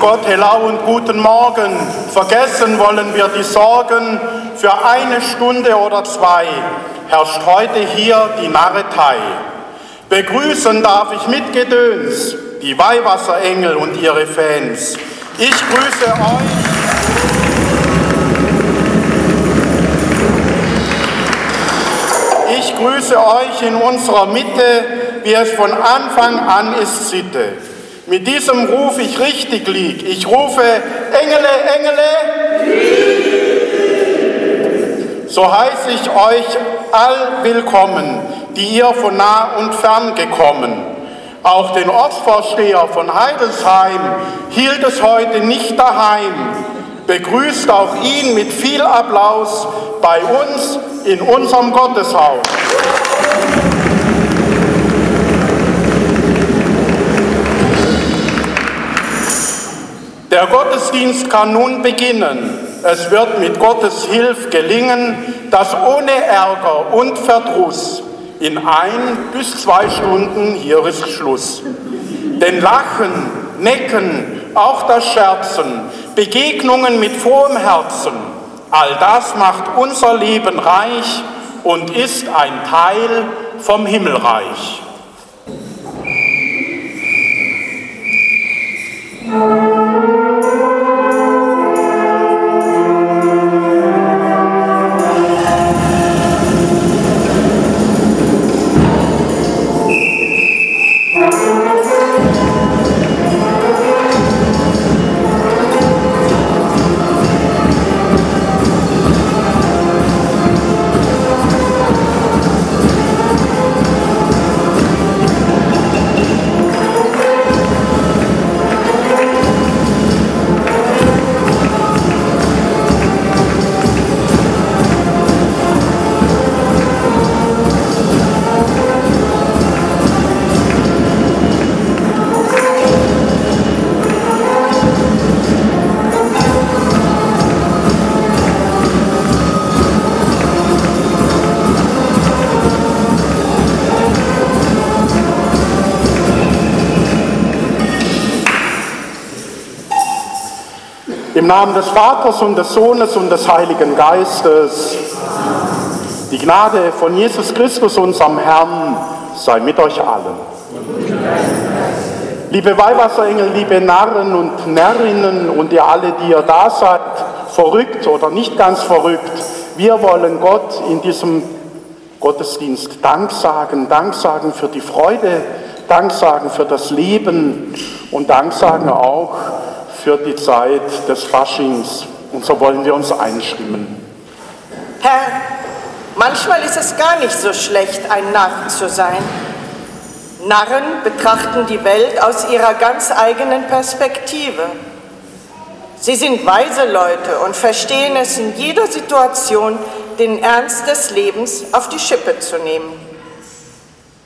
Gott, hello und guten Morgen. Vergessen wollen wir die Sorgen. Für eine Stunde oder zwei herrscht heute hier die Narretei. Begrüßen darf ich mit Gedöns die Weihwasserengel und ihre Fans. Ich grüße euch. Ich grüße euch in unserer Mitte, wie es von Anfang an ist Sitte. Mit diesem Ruf ich richtig lieg. Ich rufe Engele, Engele. So heiße ich euch all willkommen, die ihr von nah und fern gekommen. Auch den Ortsvorsteher von Heidelsheim hielt es heute nicht daheim. Begrüßt auch ihn mit viel Applaus bei uns in unserem Gotteshaus. Der Gottesdienst kann nun beginnen. Es wird mit Gottes Hilfe gelingen, dass ohne Ärger und Verdruss in ein bis zwei Stunden hier ist Schluss. Denn Lachen, Necken, auch das Scherzen, Begegnungen mit frohem Herzen, all das macht unser Leben reich und ist ein Teil vom Himmelreich. Namen des Vaters und des Sohnes und des Heiligen Geistes. Die Gnade von Jesus Christus, unserem Herrn, sei mit euch allen. Liebe Weihwasserengel, liebe Narren und Närrinnen und ihr alle, die ihr da seid, verrückt oder nicht ganz verrückt, wir wollen Gott in diesem Gottesdienst Dank sagen, Dank sagen für die Freude, Dank sagen für das Leben und Dank sagen auch für die Zeit des Faschings. Und so wollen wir uns einstimmen. Herr, manchmal ist es gar nicht so schlecht, ein Narr zu sein. Narren betrachten die Welt aus ihrer ganz eigenen Perspektive. Sie sind weise Leute und verstehen es in jeder Situation, den Ernst des Lebens auf die Schippe zu nehmen.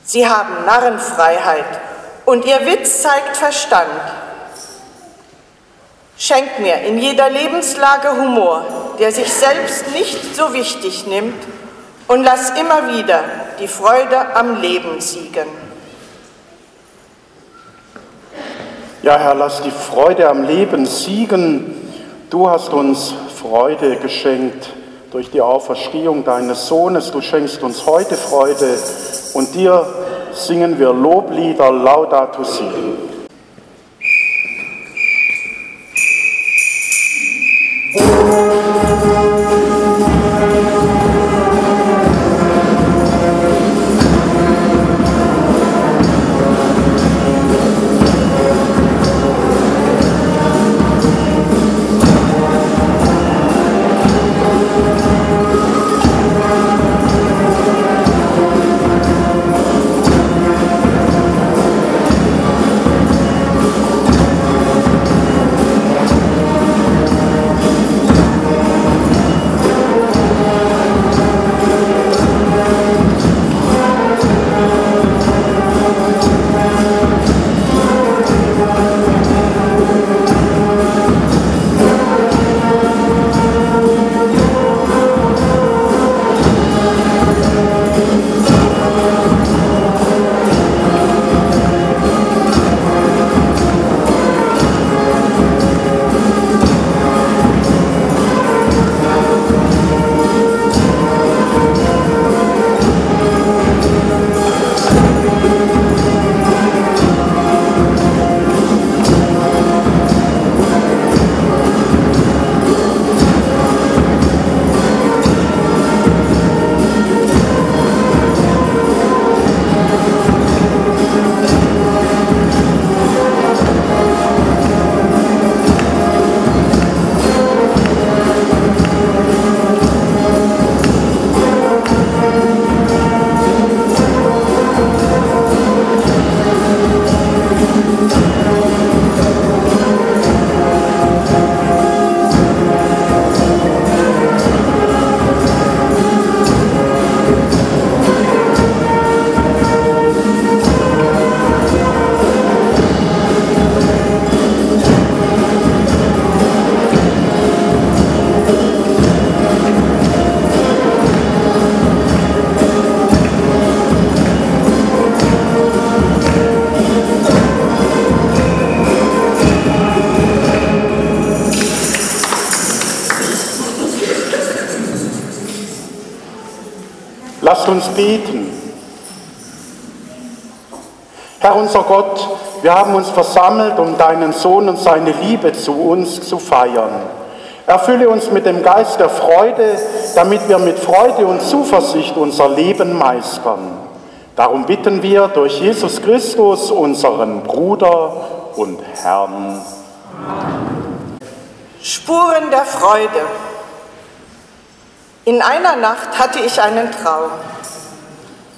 Sie haben Narrenfreiheit und ihr Witz zeigt Verstand. Schenk mir in jeder Lebenslage Humor, der sich selbst nicht so wichtig nimmt und lass immer wieder die Freude am Leben siegen. Ja, Herr, lass die Freude am Leben siegen. Du hast uns Freude geschenkt durch die Auferstehung deines Sohnes. Du schenkst uns heute Freude und dir singen wir Loblieder Laudato Si. Uns beten. Herr unser Gott, wir haben uns versammelt, um deinen Sohn und seine Liebe zu uns zu feiern. Erfülle uns mit dem Geist der Freude, damit wir mit Freude und Zuversicht unser Leben meistern. Darum bitten wir durch Jesus Christus, unseren Bruder und Herrn. Spuren der Freude. In einer Nacht hatte ich einen Traum.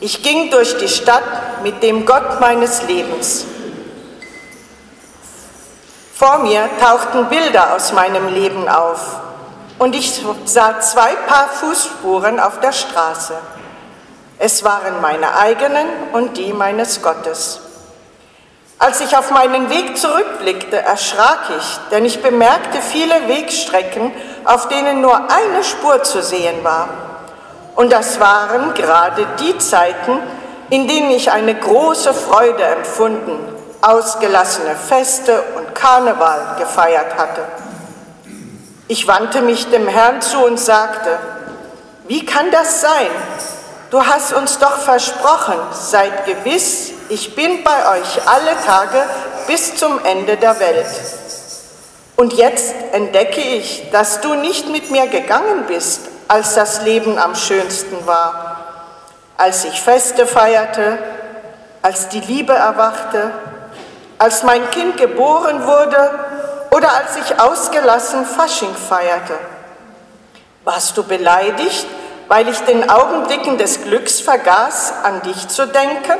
Ich ging durch die Stadt mit dem Gott meines Lebens. Vor mir tauchten Bilder aus meinem Leben auf und ich sah zwei Paar Fußspuren auf der Straße. Es waren meine eigenen und die meines Gottes. Als ich auf meinen Weg zurückblickte, erschrak ich, denn ich bemerkte viele Wegstrecken, auf denen nur eine Spur zu sehen war. Und das waren gerade die Zeiten, in denen ich eine große Freude empfunden, ausgelassene Feste und Karneval gefeiert hatte. Ich wandte mich dem Herrn zu und sagte, wie kann das sein? Du hast uns doch versprochen, seid gewiss, ich bin bei euch alle Tage bis zum Ende der Welt. Und jetzt entdecke ich, dass du nicht mit mir gegangen bist, als das Leben am schönsten war, als ich Feste feierte, als die Liebe erwachte, als mein Kind geboren wurde oder als ich ausgelassen Fasching feierte. Warst du beleidigt, weil ich den Augenblicken des Glücks vergaß, an dich zu denken?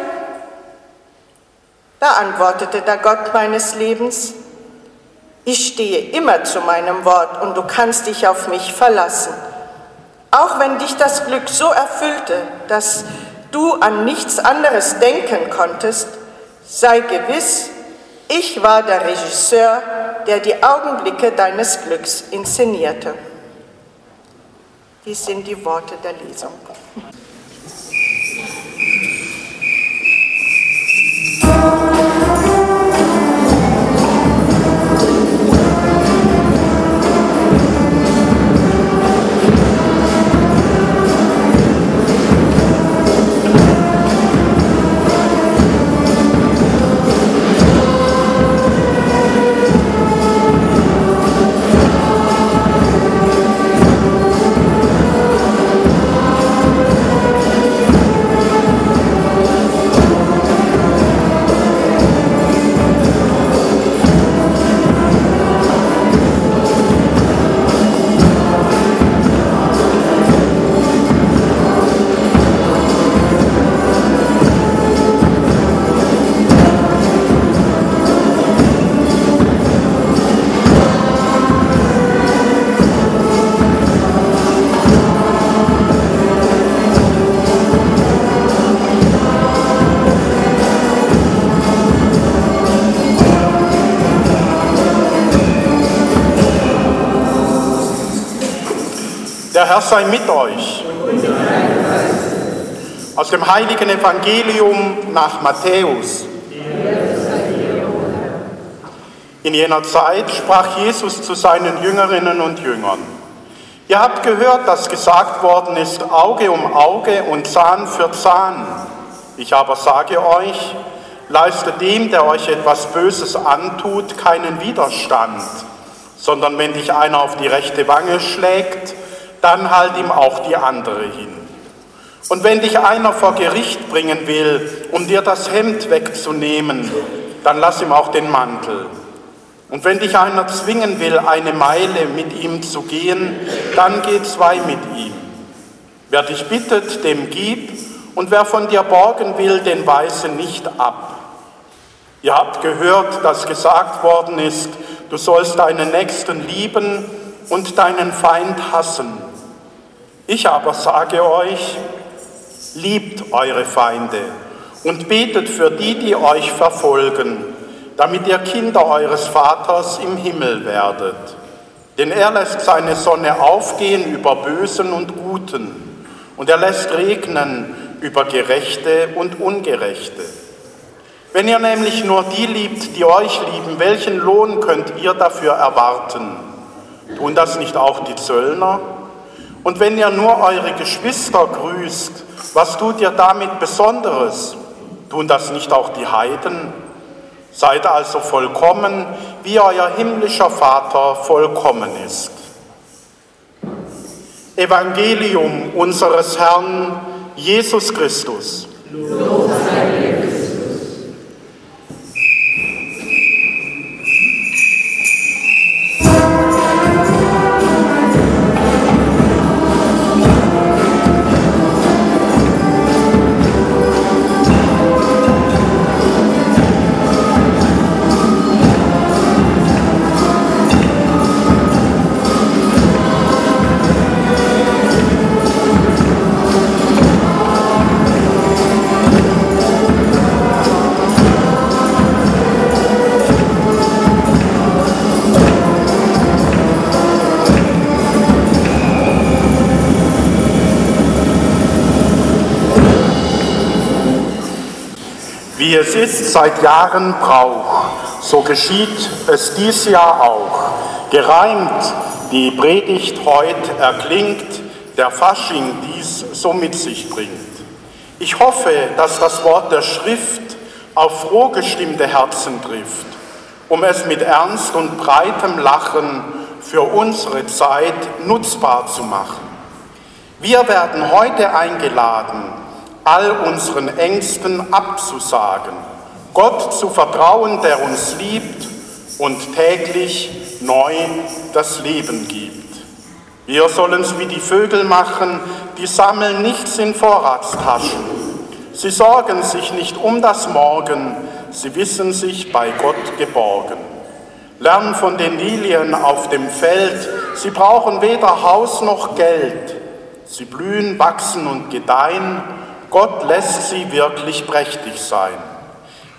Da antwortete der Gott meines Lebens, ich stehe immer zu meinem Wort und du kannst dich auf mich verlassen. Auch wenn dich das Glück so erfüllte, dass du an nichts anderes denken konntest, sei gewiss, ich war der Regisseur, der die Augenblicke deines Glücks inszenierte. Dies sind die Worte der Lesung. Herr sei mit euch. Aus dem heiligen Evangelium nach Matthäus. In jener Zeit sprach Jesus zu seinen Jüngerinnen und Jüngern. Ihr habt gehört, dass gesagt worden ist, Auge um Auge und Zahn für Zahn. Ich aber sage euch, leistet dem, der euch etwas Böses antut, keinen Widerstand, sondern wenn dich einer auf die rechte Wange schlägt, dann halt ihm auch die andere hin. Und wenn dich einer vor Gericht bringen will, um dir das Hemd wegzunehmen, dann lass ihm auch den Mantel. Und wenn dich einer zwingen will, eine Meile mit ihm zu gehen, dann geh zwei mit ihm. Wer dich bittet, dem gib, und wer von dir borgen will, den weise nicht ab. Ihr habt gehört, dass gesagt worden ist, du sollst deinen Nächsten lieben und deinen Feind hassen. Ich aber sage euch, liebt eure Feinde und betet für die, die euch verfolgen, damit ihr Kinder eures Vaters im Himmel werdet. Denn er lässt seine Sonne aufgehen über Bösen und Guten, und er lässt regnen über Gerechte und Ungerechte. Wenn ihr nämlich nur die liebt, die euch lieben, welchen Lohn könnt ihr dafür erwarten? Tun das nicht auch die Zöllner? Und wenn ihr nur eure Geschwister grüßt, Was tut ihr damit Besonderes? Tun das nicht auch die Heiden? Seid also vollkommen, wie euer himmlischer Vater vollkommen ist. Evangelium unseres Herrn Jesus Christus. Lob sei es ist seit Jahren Brauch, so geschieht es dies Jahr auch. Gereimt die Predigt heut erklingt, der Fasching dies so mit sich bringt. Ich hoffe, dass das Wort der Schrift auf frohgestimmte Herzen trifft, um es mit Ernst und breitem Lachen für unsere Zeit nutzbar zu machen. Wir werden heute eingeladen, all unseren Ängsten abzusagen, Gott zu vertrauen, der uns liebt und täglich neu das Leben gibt. Wir sollen es wie die Vögel machen, die sammeln nichts in Vorratstaschen. Sie sorgen sich nicht um das Morgen, sie wissen sich bei Gott geborgen. Lern von den Lilien auf dem Feld, sie brauchen weder Haus noch Geld. Sie blühen, wachsen und gedeihen Gott lässt sie wirklich prächtig sein.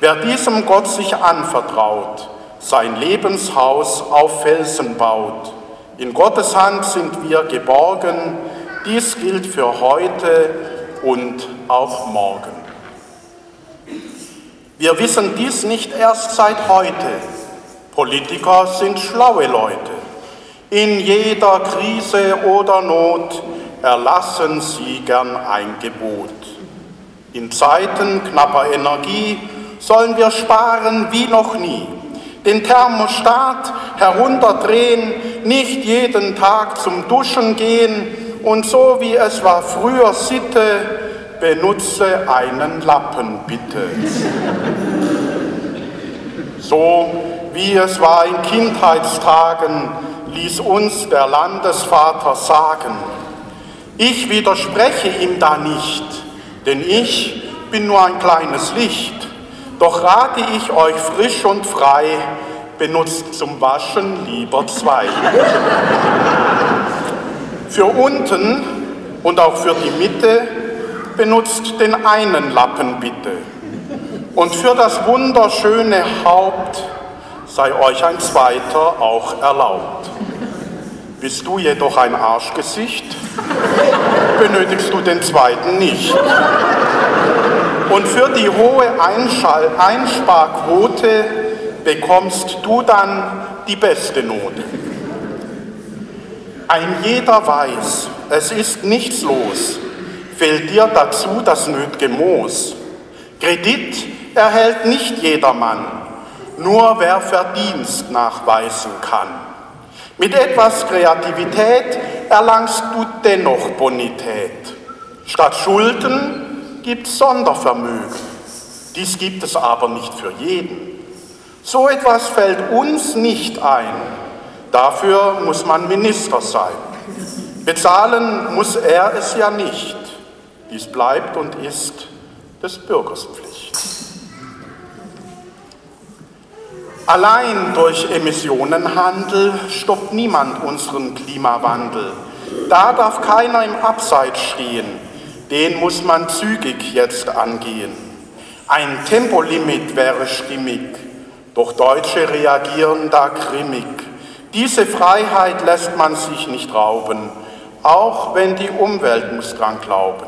Wer diesem Gott sich anvertraut, sein Lebenshaus auf Felsen baut, in Gottes Hand sind wir geborgen, dies gilt für heute und auch morgen. Wir wissen dies nicht erst seit heute. Politiker sind schlaue Leute. In jeder Krise oder Not erlassen sie gern ein Gebot. In Zeiten knapper Energie sollen wir sparen wie noch nie. Den Thermostat herunterdrehen, nicht jeden Tag zum Duschen gehen und so wie es war früher Sitte, benutze einen Lappen bitte. So wie es war in Kindheitstagen, ließ uns der Landesvater sagen. Ich widerspreche ihm da nicht denn ich bin nur ein kleines Licht. Doch rate ich euch frisch und frei, benutzt zum Waschen lieber zwei. für unten und auch für die Mitte benutzt den einen Lappen bitte. Und für das wunderschöne Haupt sei euch ein zweiter auch erlaubt. Bist du jedoch ein Arschgesicht, benötigst du den zweiten nicht. Und für die hohe Einschall Einsparquote bekommst du dann die beste Note. Ein jeder weiß, es ist nichts los, fehlt dir dazu das nötige Moos. Kredit erhält nicht jedermann, nur wer Verdienst nachweisen kann. Mit etwas Kreativität erlangst du dennoch Bonität. Statt Schulden gibt es Sondervermögen. Dies gibt es aber nicht für jeden. So etwas fällt uns nicht ein. Dafür muss man Minister sein. Bezahlen muss er es ja nicht. Dies bleibt und ist des Bürgers Pflicht. Allein durch Emissionenhandel stoppt niemand unseren Klimawandel. Da darf keiner im Abseits stehen. Den muss man zügig jetzt angehen. Ein Tempolimit wäre stimmig, doch Deutsche reagieren da grimmig. Diese Freiheit lässt man sich nicht rauben, auch wenn die Umwelt muss dran glauben.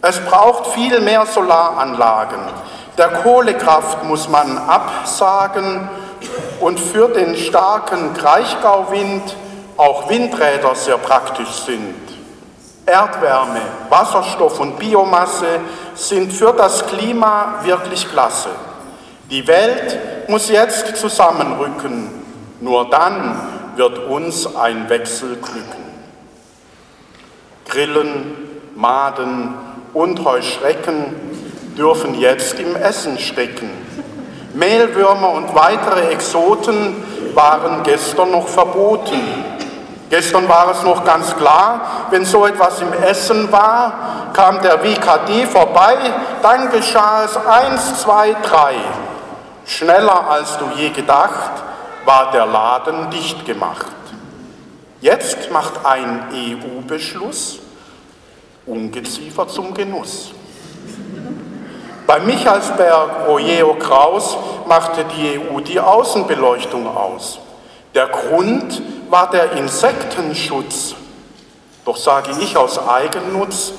Es braucht viel mehr Solaranlagen, der Kohlekraft muss man absagen und für den starken Kraichgauwind auch Windräder sehr praktisch sind. Erdwärme, Wasserstoff und Biomasse sind für das Klima wirklich klasse. Die Welt muss jetzt zusammenrücken, nur dann wird uns ein Wechsel glücken. Grillen, Maden und Heuschrecken dürfen jetzt im Essen stecken. Mehlwürmer und weitere Exoten waren gestern noch verboten. Gestern war es noch ganz klar, wenn so etwas im Essen war, kam der WKD vorbei, dann geschah es eins, zwei, drei. Schneller als du je gedacht, war der Laden dicht gemacht. Jetzt macht ein EU-Beschluss Ungeziefer zum Genuss. Bei Michaelsberg Ojeo Kraus machte die EU die Außenbeleuchtung aus. Der Grund war der Insektenschutz. Doch sage ich aus Eigennutz,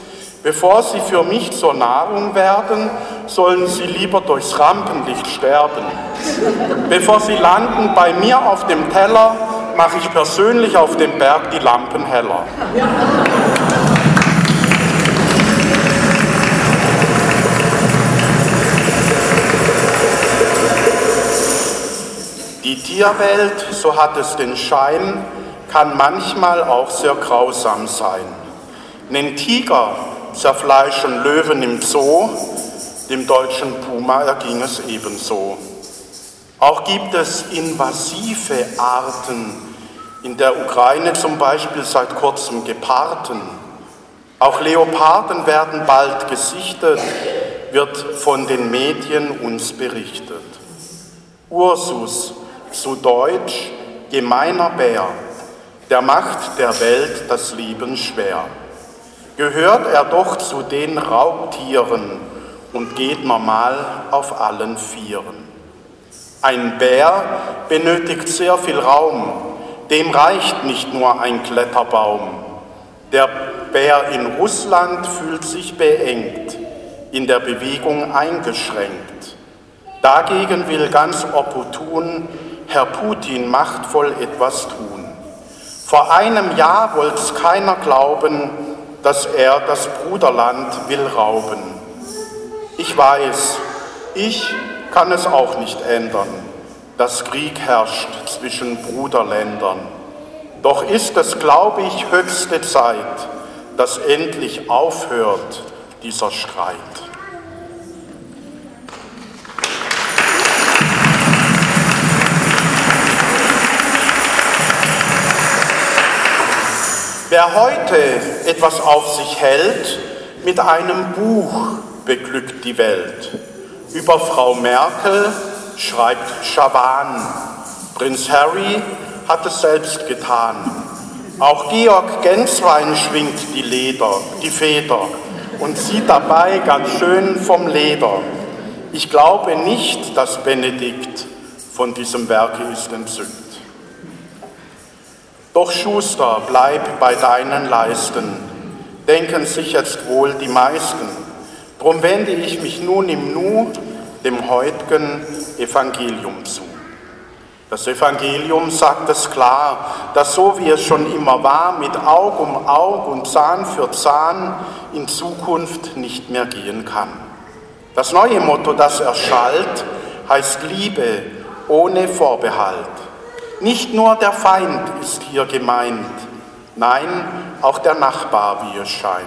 bevor sie für mich zur Nahrung werden, sollen sie lieber durchs Rampenlicht sterben. Bevor sie landen bei mir auf dem Teller, mache ich persönlich auf dem Berg die Lampen heller. Tierwelt, so hat es den Schein, kann manchmal auch sehr grausam sein. Den Tiger zerfleischen Löwen im Zoo, dem deutschen Puma erging es ebenso. Auch gibt es invasive Arten, in der Ukraine zum Beispiel seit kurzem Geparden. Auch Leoparden werden bald gesichtet, wird von den Medien uns berichtet. Ursus, zu Deutsch gemeiner Bär, der macht der Welt das Leben schwer. Gehört er doch zu den Raubtieren und geht normal auf allen Vieren. Ein Bär benötigt sehr viel Raum, dem reicht nicht nur ein Kletterbaum. Der Bär in Russland fühlt sich beengt, in der Bewegung eingeschränkt. Dagegen will ganz opportun Herr Putin machtvoll etwas tun. Vor einem Jahr wollte es keiner glauben, dass er das Bruderland will rauben. Ich weiß, ich kann es auch nicht ändern, dass Krieg herrscht zwischen Bruderländern. Doch ist es, glaube ich, höchste Zeit, dass endlich aufhört dieser Streit. Wer heute etwas auf sich hält, mit einem Buch beglückt die Welt. Über Frau Merkel schreibt Schawan. Prinz Harry hat es selbst getan. Auch Georg Genswein schwingt die Leder, die Feder und zieht dabei ganz schön vom Leder. Ich glaube nicht, dass Benedikt von diesem Werke ist entzückt. Doch Schuster, bleib bei deinen Leisten, denken sich jetzt wohl die meisten. Drum wende ich mich nun im Nu dem heutigen Evangelium zu. Das Evangelium sagt es klar, dass so wie es schon immer war, mit Aug um Aug und Zahn für Zahn in Zukunft nicht mehr gehen kann. Das neue Motto, das erschallt, heißt Liebe ohne Vorbehalt. Nicht nur der Feind ist hier gemeint, nein, auch der Nachbar, wie es scheint.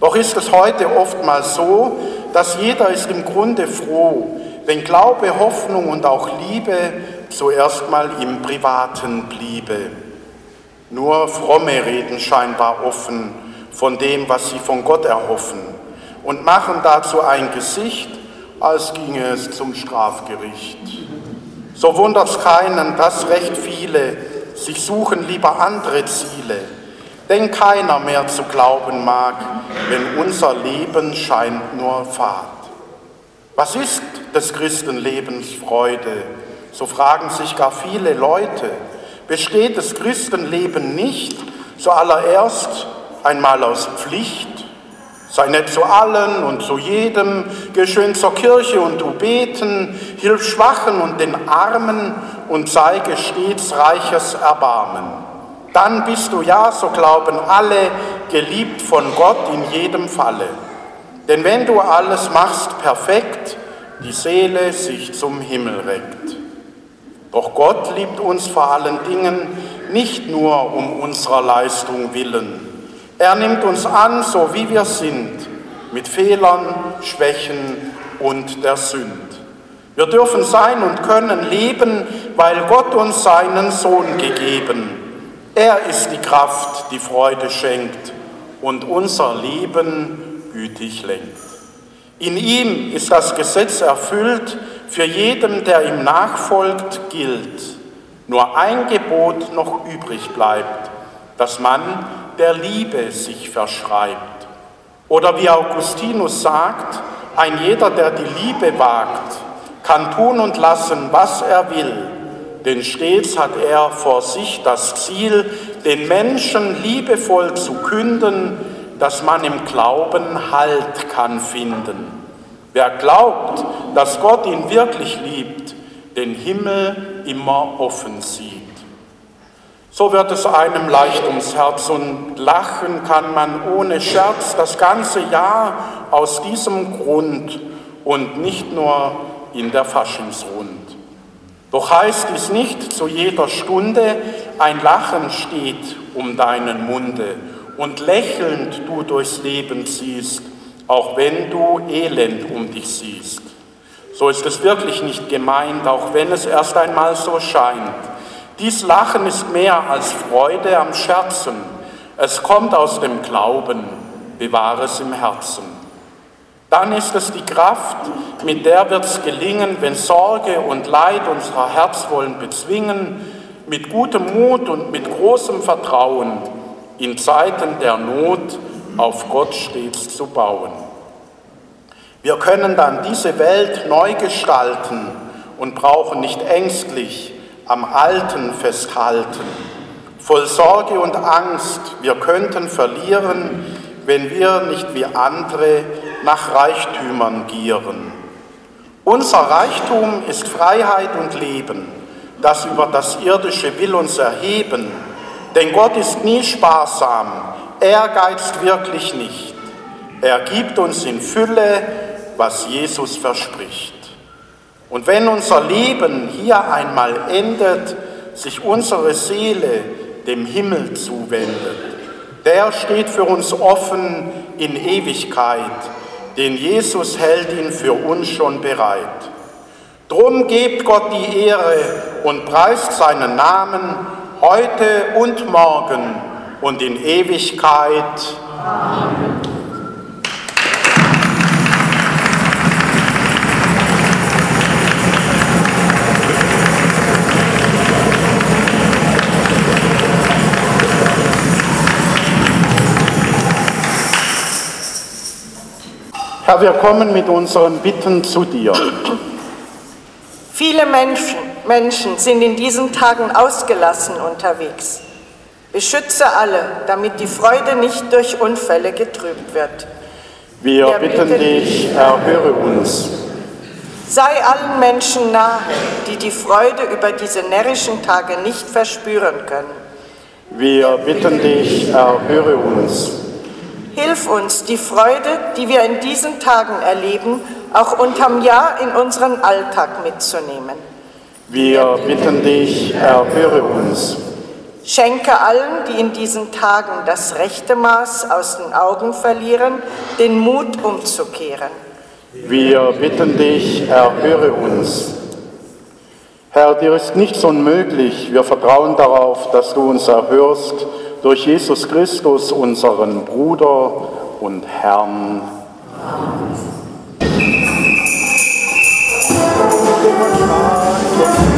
Doch ist es heute oftmals so, dass jeder ist im Grunde froh, wenn Glaube, Hoffnung und auch Liebe zuerst mal im Privaten bliebe. Nur Fromme reden scheinbar offen von dem, was sie von Gott erhoffen und machen dazu ein Gesicht, als ginge es zum Strafgericht. So wundert es keinen, dass recht viele sich suchen lieber andere Ziele, denn keiner mehr zu glauben mag, wenn unser Leben scheint nur Fahrt. Was ist des Christenlebens Freude? So fragen sich gar viele Leute. Besteht das Christenleben nicht zuallererst einmal aus Pflicht? Sei nett zu allen und zu jedem, geh schön zur Kirche und du beten, hilf Schwachen und den Armen und zeige stets reiches Erbarmen. dann bist du ja, so glauben alle, geliebt von Gott in jedem Falle. Denn wenn du alles machst perfekt, die Seele sich zum Himmel reckt. Doch Gott liebt uns vor allen Dingen nicht nur um unserer Leistung willen. Er nimmt uns an, so wie wir sind, mit Fehlern, Schwächen und der Sünd. Wir dürfen sein und können leben, weil Gott uns seinen Sohn gegeben. Er ist die Kraft, die Freude schenkt und unser Leben gütig lenkt. In ihm ist das Gesetz erfüllt, für jeden, der ihm nachfolgt, gilt. Nur ein Gebot noch übrig bleibt, dass man der Liebe sich verschreibt. Oder wie Augustinus sagt, ein jeder, der die Liebe wagt, kann tun und lassen, was er will, denn stets hat er vor sich das Ziel, den Menschen liebevoll zu künden, dass man im Glauben Halt kann finden. Wer glaubt, dass Gott ihn wirklich liebt, den Himmel immer offen sieht. So wird es einem leicht ums Herz und lachen kann man ohne Scherz das ganze Jahr aus diesem Grund und nicht nur in der Faschingsrund. Doch heißt dies nicht zu jeder Stunde, ein Lachen steht um deinen Munde und lächelnd du durchs Leben ziehst, auch wenn du Elend um dich siehst. So ist es wirklich nicht gemeint, auch wenn es erst einmal so scheint. Dies Lachen ist mehr als Freude am Scherzen. Es kommt aus dem Glauben, bewahre es im Herzen. Dann ist es die Kraft, mit der wird es gelingen, wenn Sorge und Leid unser Herz wollen bezwingen, mit gutem Mut und mit großem Vertrauen in Zeiten der Not auf Gott stets zu bauen. Wir können dann diese Welt neu gestalten und brauchen nicht ängstlich am Alten festhalten. Voll Sorge und Angst, wir könnten verlieren, wenn wir nicht wie andere nach Reichtümern gieren. Unser Reichtum ist Freiheit und Leben, das über das Irdische will uns erheben, denn Gott ist nie sparsam, er geizt wirklich nicht. Er gibt uns in Fülle, was Jesus verspricht. Und wenn unser Leben hier einmal endet, sich unsere Seele dem Himmel zuwendet, der steht für uns offen in Ewigkeit, denn Jesus hält ihn für uns schon bereit. Drum gebt Gott die Ehre und preist seinen Namen heute und morgen und in Ewigkeit. Amen. Herr, wir kommen mit unseren Bitten zu dir. Viele Menschen, Menschen sind in diesen Tagen ausgelassen unterwegs. Beschütze alle, damit die Freude nicht durch Unfälle getrübt wird. Wir, wir bitten, bitten dich, erhöre uns. Sei allen Menschen nahe, die die Freude über diese närrischen Tage nicht verspüren können. Wir bitten dich, erhöre uns. Hilf uns, die Freude, die wir in diesen Tagen erleben, auch unterm Jahr in unseren Alltag mitzunehmen. Wir bitten dich, erhöre uns. Schenke allen, die in diesen Tagen das rechte Maß aus den Augen verlieren, den Mut umzukehren. Wir bitten dich, erhöre uns. Herr, dir ist nichts unmöglich. Wir vertrauen darauf, dass du uns erhörst durch Jesus Christus, unseren Bruder und Herrn. Amen.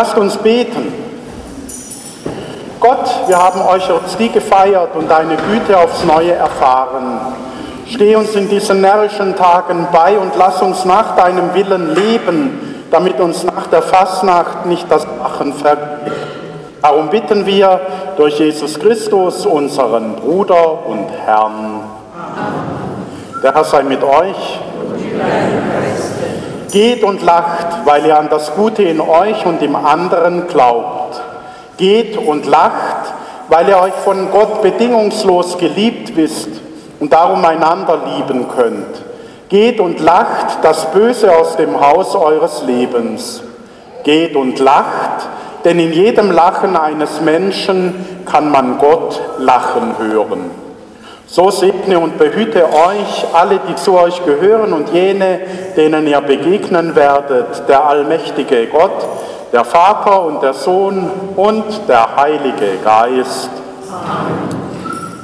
Lasst uns beten. Gott, wir haben Eucharistie gefeiert und deine Güte aufs Neue erfahren. Steh uns in diesen närrischen Tagen bei und lass uns nach deinem Willen leben, damit uns nach der Fastnacht nicht das Lachen vergeht. Darum bitten wir durch Jesus Christus, unseren Bruder und Herrn. Der Herr sei mit euch. Geht und lacht, weil ihr an das Gute in euch und im anderen glaubt. Geht und lacht, weil ihr euch von Gott bedingungslos geliebt wisst und darum einander lieben könnt. Geht und lacht das Böse aus dem Haus eures Lebens. Geht und lacht, denn in jedem Lachen eines Menschen kann man Gott lachen hören. So segne und behüte euch, alle, die zu euch gehören und jene, denen ihr begegnen werdet, der allmächtige Gott, der Vater und der Sohn und der Heilige Geist. Amen.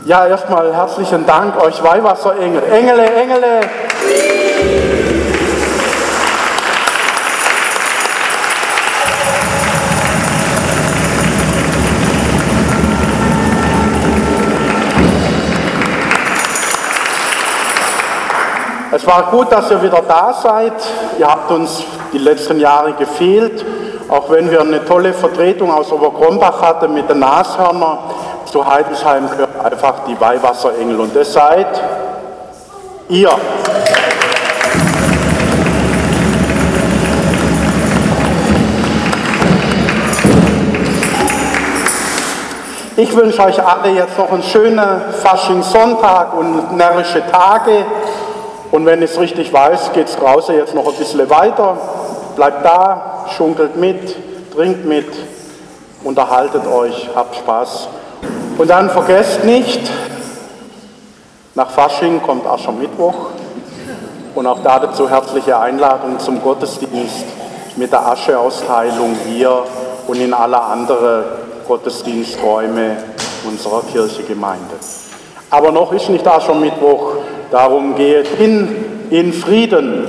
Ja, erstmal herzlichen Dank euch Weihwasserengel. Engele, Engele. Es war gut, dass ihr wieder da seid. Ihr habt uns die letzten Jahre gefehlt, auch wenn wir eine tolle Vertretung aus Oberkrombach hatten mit den Nashörnern zu Heidensheim gehört einfach die Weihwasserengel und das seid ihr. Ich wünsche euch alle jetzt noch einen schönen Faschingssonntag und närrische Tage. Und wenn ich es richtig weiß, geht es draußen jetzt noch ein bisschen weiter. Bleibt da, schunkelt mit, trinkt mit, unterhaltet euch, habt Spaß. Und dann vergesst nicht, nach Fasching kommt Aschermittwoch und auch dazu herzliche Einladung zum Gottesdienst mit der Ascheausteilung hier und in alle anderen Gottesdiensträume unserer Kirchegemeinde. Aber noch ist nicht Aschermittwoch, darum geht hin in Frieden